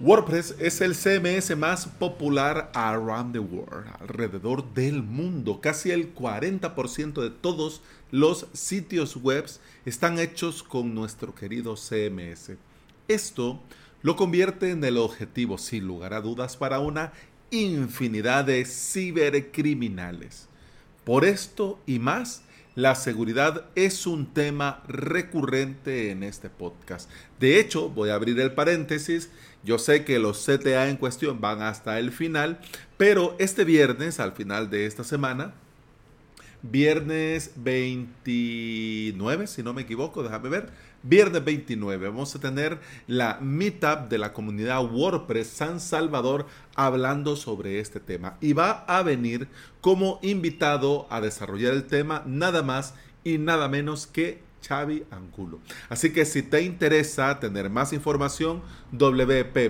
WordPress es el CMS más popular around the world, alrededor del mundo. Casi el 40% de todos los sitios web están hechos con nuestro querido CMS. Esto lo convierte en el objetivo, sin lugar a dudas, para una infinidad de cibercriminales. Por esto y más, la seguridad es un tema recurrente en este podcast. De hecho, voy a abrir el paréntesis. Yo sé que los CTA en cuestión van hasta el final, pero este viernes, al final de esta semana, viernes 29, si no me equivoco, déjame ver, viernes 29 vamos a tener la meetup de la comunidad WordPress San Salvador hablando sobre este tema. Y va a venir como invitado a desarrollar el tema nada más y nada menos que Xavi Angulo. Así que si te interesa tener más información, wp.org.svsb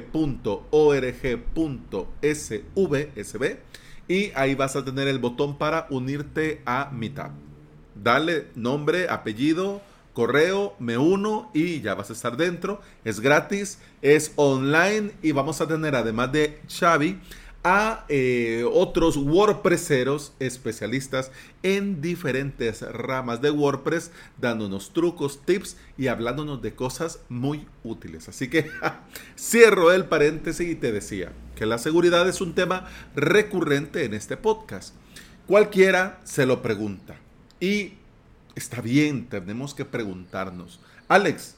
y ahí vas a tener el botón para unirte a Meetup. Dale nombre, apellido, correo, me uno y ya vas a estar dentro. Es gratis, es online y vamos a tener además de Xavi a eh, otros WordPresseros especialistas en diferentes ramas de WordPress, dándonos trucos, tips y hablándonos de cosas muy útiles. Así que cierro el paréntesis y te decía que la seguridad es un tema recurrente en este podcast. Cualquiera se lo pregunta y está bien, tenemos que preguntarnos, Alex,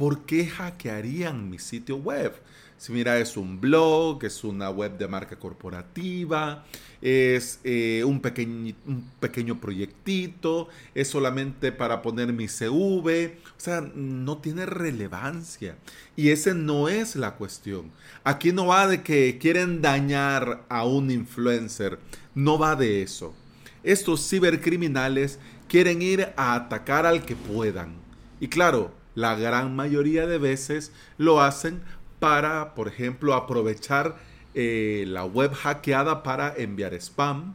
¿por qué hackearían mi sitio web? Si mira, es un blog, es una web de marca corporativa, es eh, un, pequeño, un pequeño proyectito, es solamente para poner mi CV, o sea, no tiene relevancia. Y ese no es la cuestión. Aquí no va de que quieren dañar a un influencer, no va de eso. Estos cibercriminales quieren ir a atacar al que puedan. Y claro, la gran mayoría de veces lo hacen para, por ejemplo, aprovechar eh, la web hackeada para enviar spam,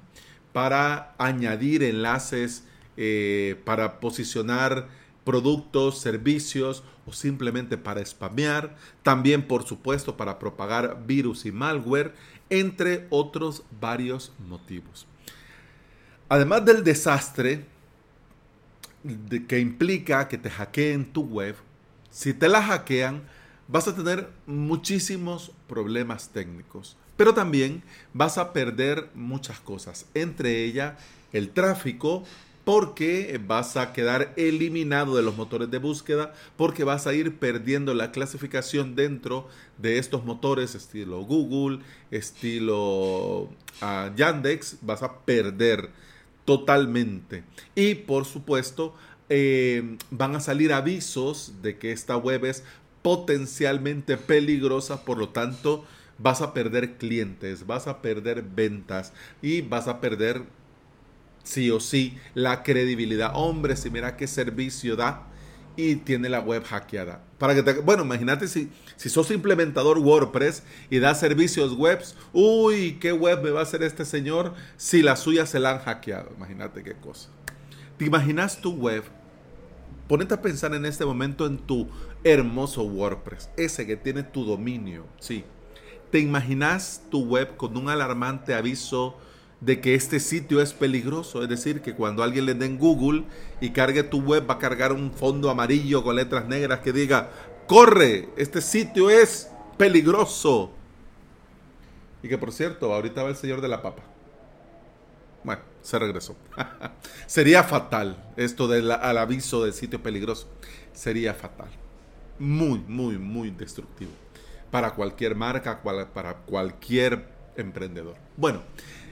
para añadir enlaces, eh, para posicionar productos, servicios o simplemente para spamear, también por supuesto para propagar virus y malware, entre otros varios motivos. Además del desastre que implica que te hackeen tu web, si te la hackean, vas a tener muchísimos problemas técnicos, pero también vas a perder muchas cosas, entre ellas el tráfico, porque vas a quedar eliminado de los motores de búsqueda, porque vas a ir perdiendo la clasificación dentro de estos motores, estilo Google, estilo ah, Yandex, vas a perder totalmente. Y por supuesto, eh, van a salir avisos de que esta web es potencialmente peligrosa, por lo tanto vas a perder clientes, vas a perder ventas y vas a perder sí o sí la credibilidad. Hombre, si mira qué servicio da y tiene la web hackeada. Para que bueno, imagínate si, si sos implementador WordPress y da servicios webs, uy, qué web me va a hacer este señor si la suya se la han hackeado. Imagínate qué cosa. ¿Te imaginas tu web Ponete a pensar en este momento en tu hermoso WordPress, ese que tiene tu dominio, sí. ¿Te imaginas tu web con un alarmante aviso de que este sitio es peligroso? Es decir, que cuando alguien le dé en Google y cargue tu web va a cargar un fondo amarillo con letras negras que diga, corre, este sitio es peligroso. Y que por cierto, ahorita va el señor de la papa. Bueno, se regresó. Sería fatal esto del al aviso del sitio peligroso. Sería fatal. Muy, muy, muy destructivo. Para cualquier marca, para cualquier emprendedor. Bueno,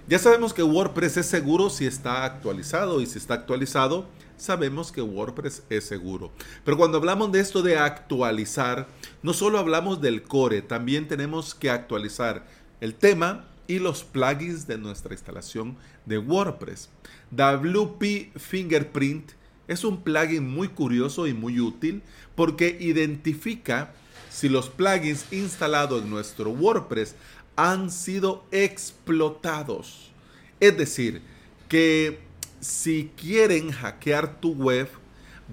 ya sabemos que WordPress es seguro si está actualizado y si está actualizado, sabemos que WordPress es seguro. Pero cuando hablamos de esto de actualizar, no solo hablamos del core, también tenemos que actualizar el tema y los plugins de nuestra instalación de WordPress. WP Fingerprint es un plugin muy curioso y muy útil porque identifica si los plugins instalados en nuestro WordPress han sido explotados. Es decir, que si quieren hackear tu web,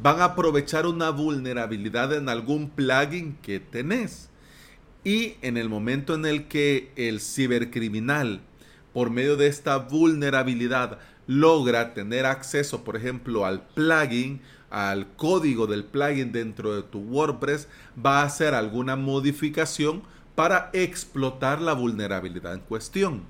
van a aprovechar una vulnerabilidad en algún plugin que tenés. Y en el momento en el que el cibercriminal, por medio de esta vulnerabilidad, logra tener acceso, por ejemplo, al plugin, al código del plugin dentro de tu WordPress, va a hacer alguna modificación para explotar la vulnerabilidad en cuestión.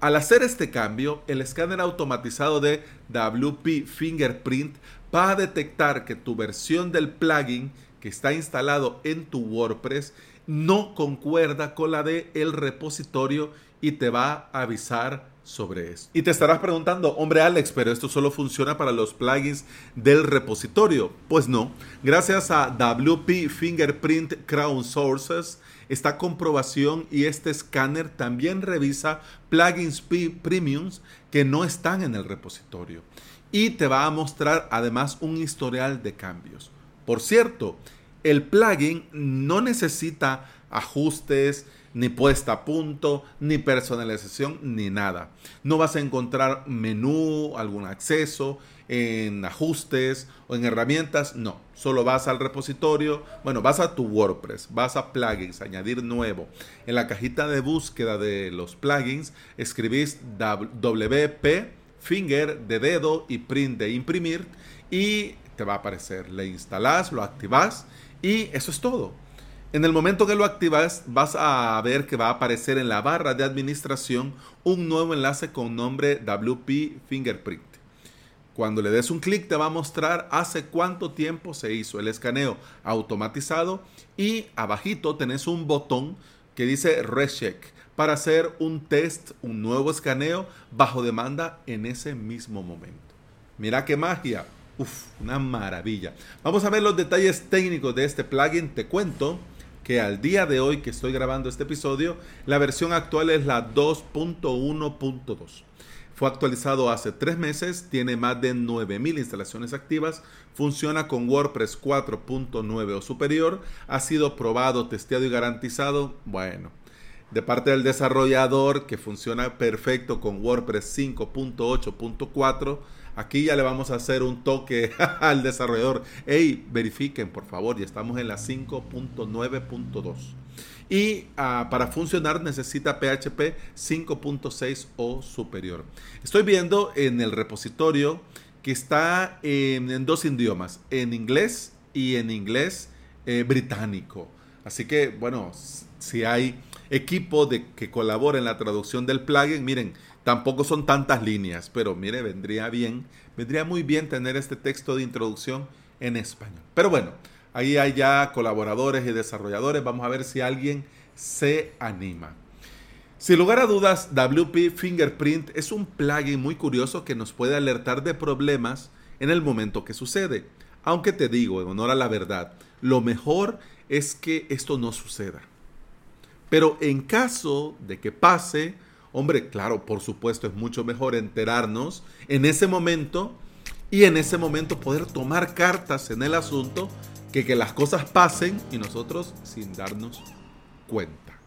Al hacer este cambio, el escáner automatizado de WP Fingerprint va a detectar que tu versión del plugin que está instalado en tu WordPress no concuerda con la de el repositorio y te va a avisar sobre eso. Y te estarás preguntando, hombre Alex, pero esto solo funciona para los plugins del repositorio. Pues no, gracias a WP Fingerprint Crown Sources, esta comprobación y este escáner también revisa plugins premiums que no están en el repositorio. Y te va a mostrar además un historial de cambios. Por cierto, el plugin no necesita ajustes, ni puesta a punto, ni personalización, ni nada. No vas a encontrar menú, algún acceso en ajustes o en herramientas, no. Solo vas al repositorio, bueno, vas a tu WordPress, vas a plugins, añadir nuevo. En la cajita de búsqueda de los plugins escribís WP, finger de dedo y print de imprimir y te va a aparecer. Le instalás, lo activas y eso es todo. En el momento que lo activas, vas a ver que va a aparecer en la barra de administración un nuevo enlace con nombre WP Fingerprint. Cuando le des un clic te va a mostrar hace cuánto tiempo se hizo el escaneo automatizado y abajito tenés un botón que dice Recheck para hacer un test, un nuevo escaneo bajo demanda en ese mismo momento. Mira qué magia. Uf, una maravilla. Vamos a ver los detalles técnicos de este plugin. Te cuento que al día de hoy que estoy grabando este episodio, la versión actual es la 2.1.2. Fue actualizado hace tres meses, tiene más de 9.000 instalaciones activas, funciona con WordPress 4.9 o superior, ha sido probado, testeado y garantizado, bueno, de parte del desarrollador que funciona perfecto con WordPress 5.8.4 Aquí ya le vamos a hacer un toque al desarrollador. Hey, verifiquen por favor, ya estamos en la 5.9.2. Y ah, para funcionar necesita PHP 5.6 o superior. Estoy viendo en el repositorio que está en, dos idiomas, en inglés y en inglés eh, británico. Así que, bueno, si hay equipo de, que colabora en la traducción del plugin, miren, Tampoco son tantas líneas, pero mire, vendría bien, vendría muy bien tener este texto de introducción en español. Pero bueno, ahí hay ya colaboradores y desarrolladores. Vamos a ver si alguien se anima. Sin lugar a dudas, WP Fingerprint es un plugin muy curioso que nos puede alertar de problemas en el momento que sucede. Aunque te digo, en honor a la verdad, lo mejor es que esto no suceda. Pero en caso de que pase, Hombre, claro, por supuesto, es mucho mejor enterarnos en ese momento y en ese momento poder tomar cartas en el asunto que que las cosas pasen y nosotros sin darnos cuenta.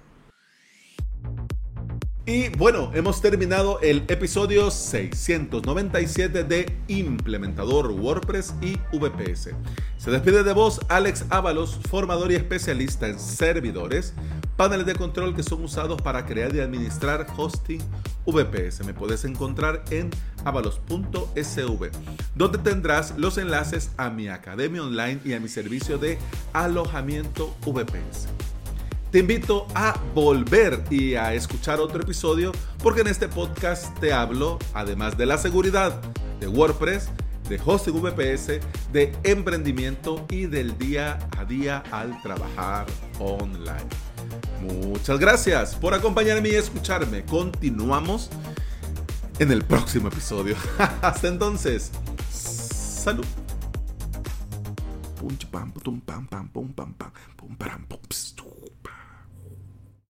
Y bueno, hemos terminado el episodio 697 de Implementador WordPress y VPS. Se despide de vos Alex Ábalos, formador y especialista en servidores, paneles de control que son usados para crear y administrar hosting VPS. Me puedes encontrar en avalos.sv, donde tendrás los enlaces a mi academia online y a mi servicio de alojamiento VPS. Te invito a volver y a escuchar otro episodio porque en este podcast te hablo, además de la seguridad de WordPress, de José VPS, de emprendimiento y del día a día al trabajar online. Muchas gracias por acompañarme y escucharme. Continuamos en el próximo episodio. Hasta entonces, salud. pam, pam, pam, pam,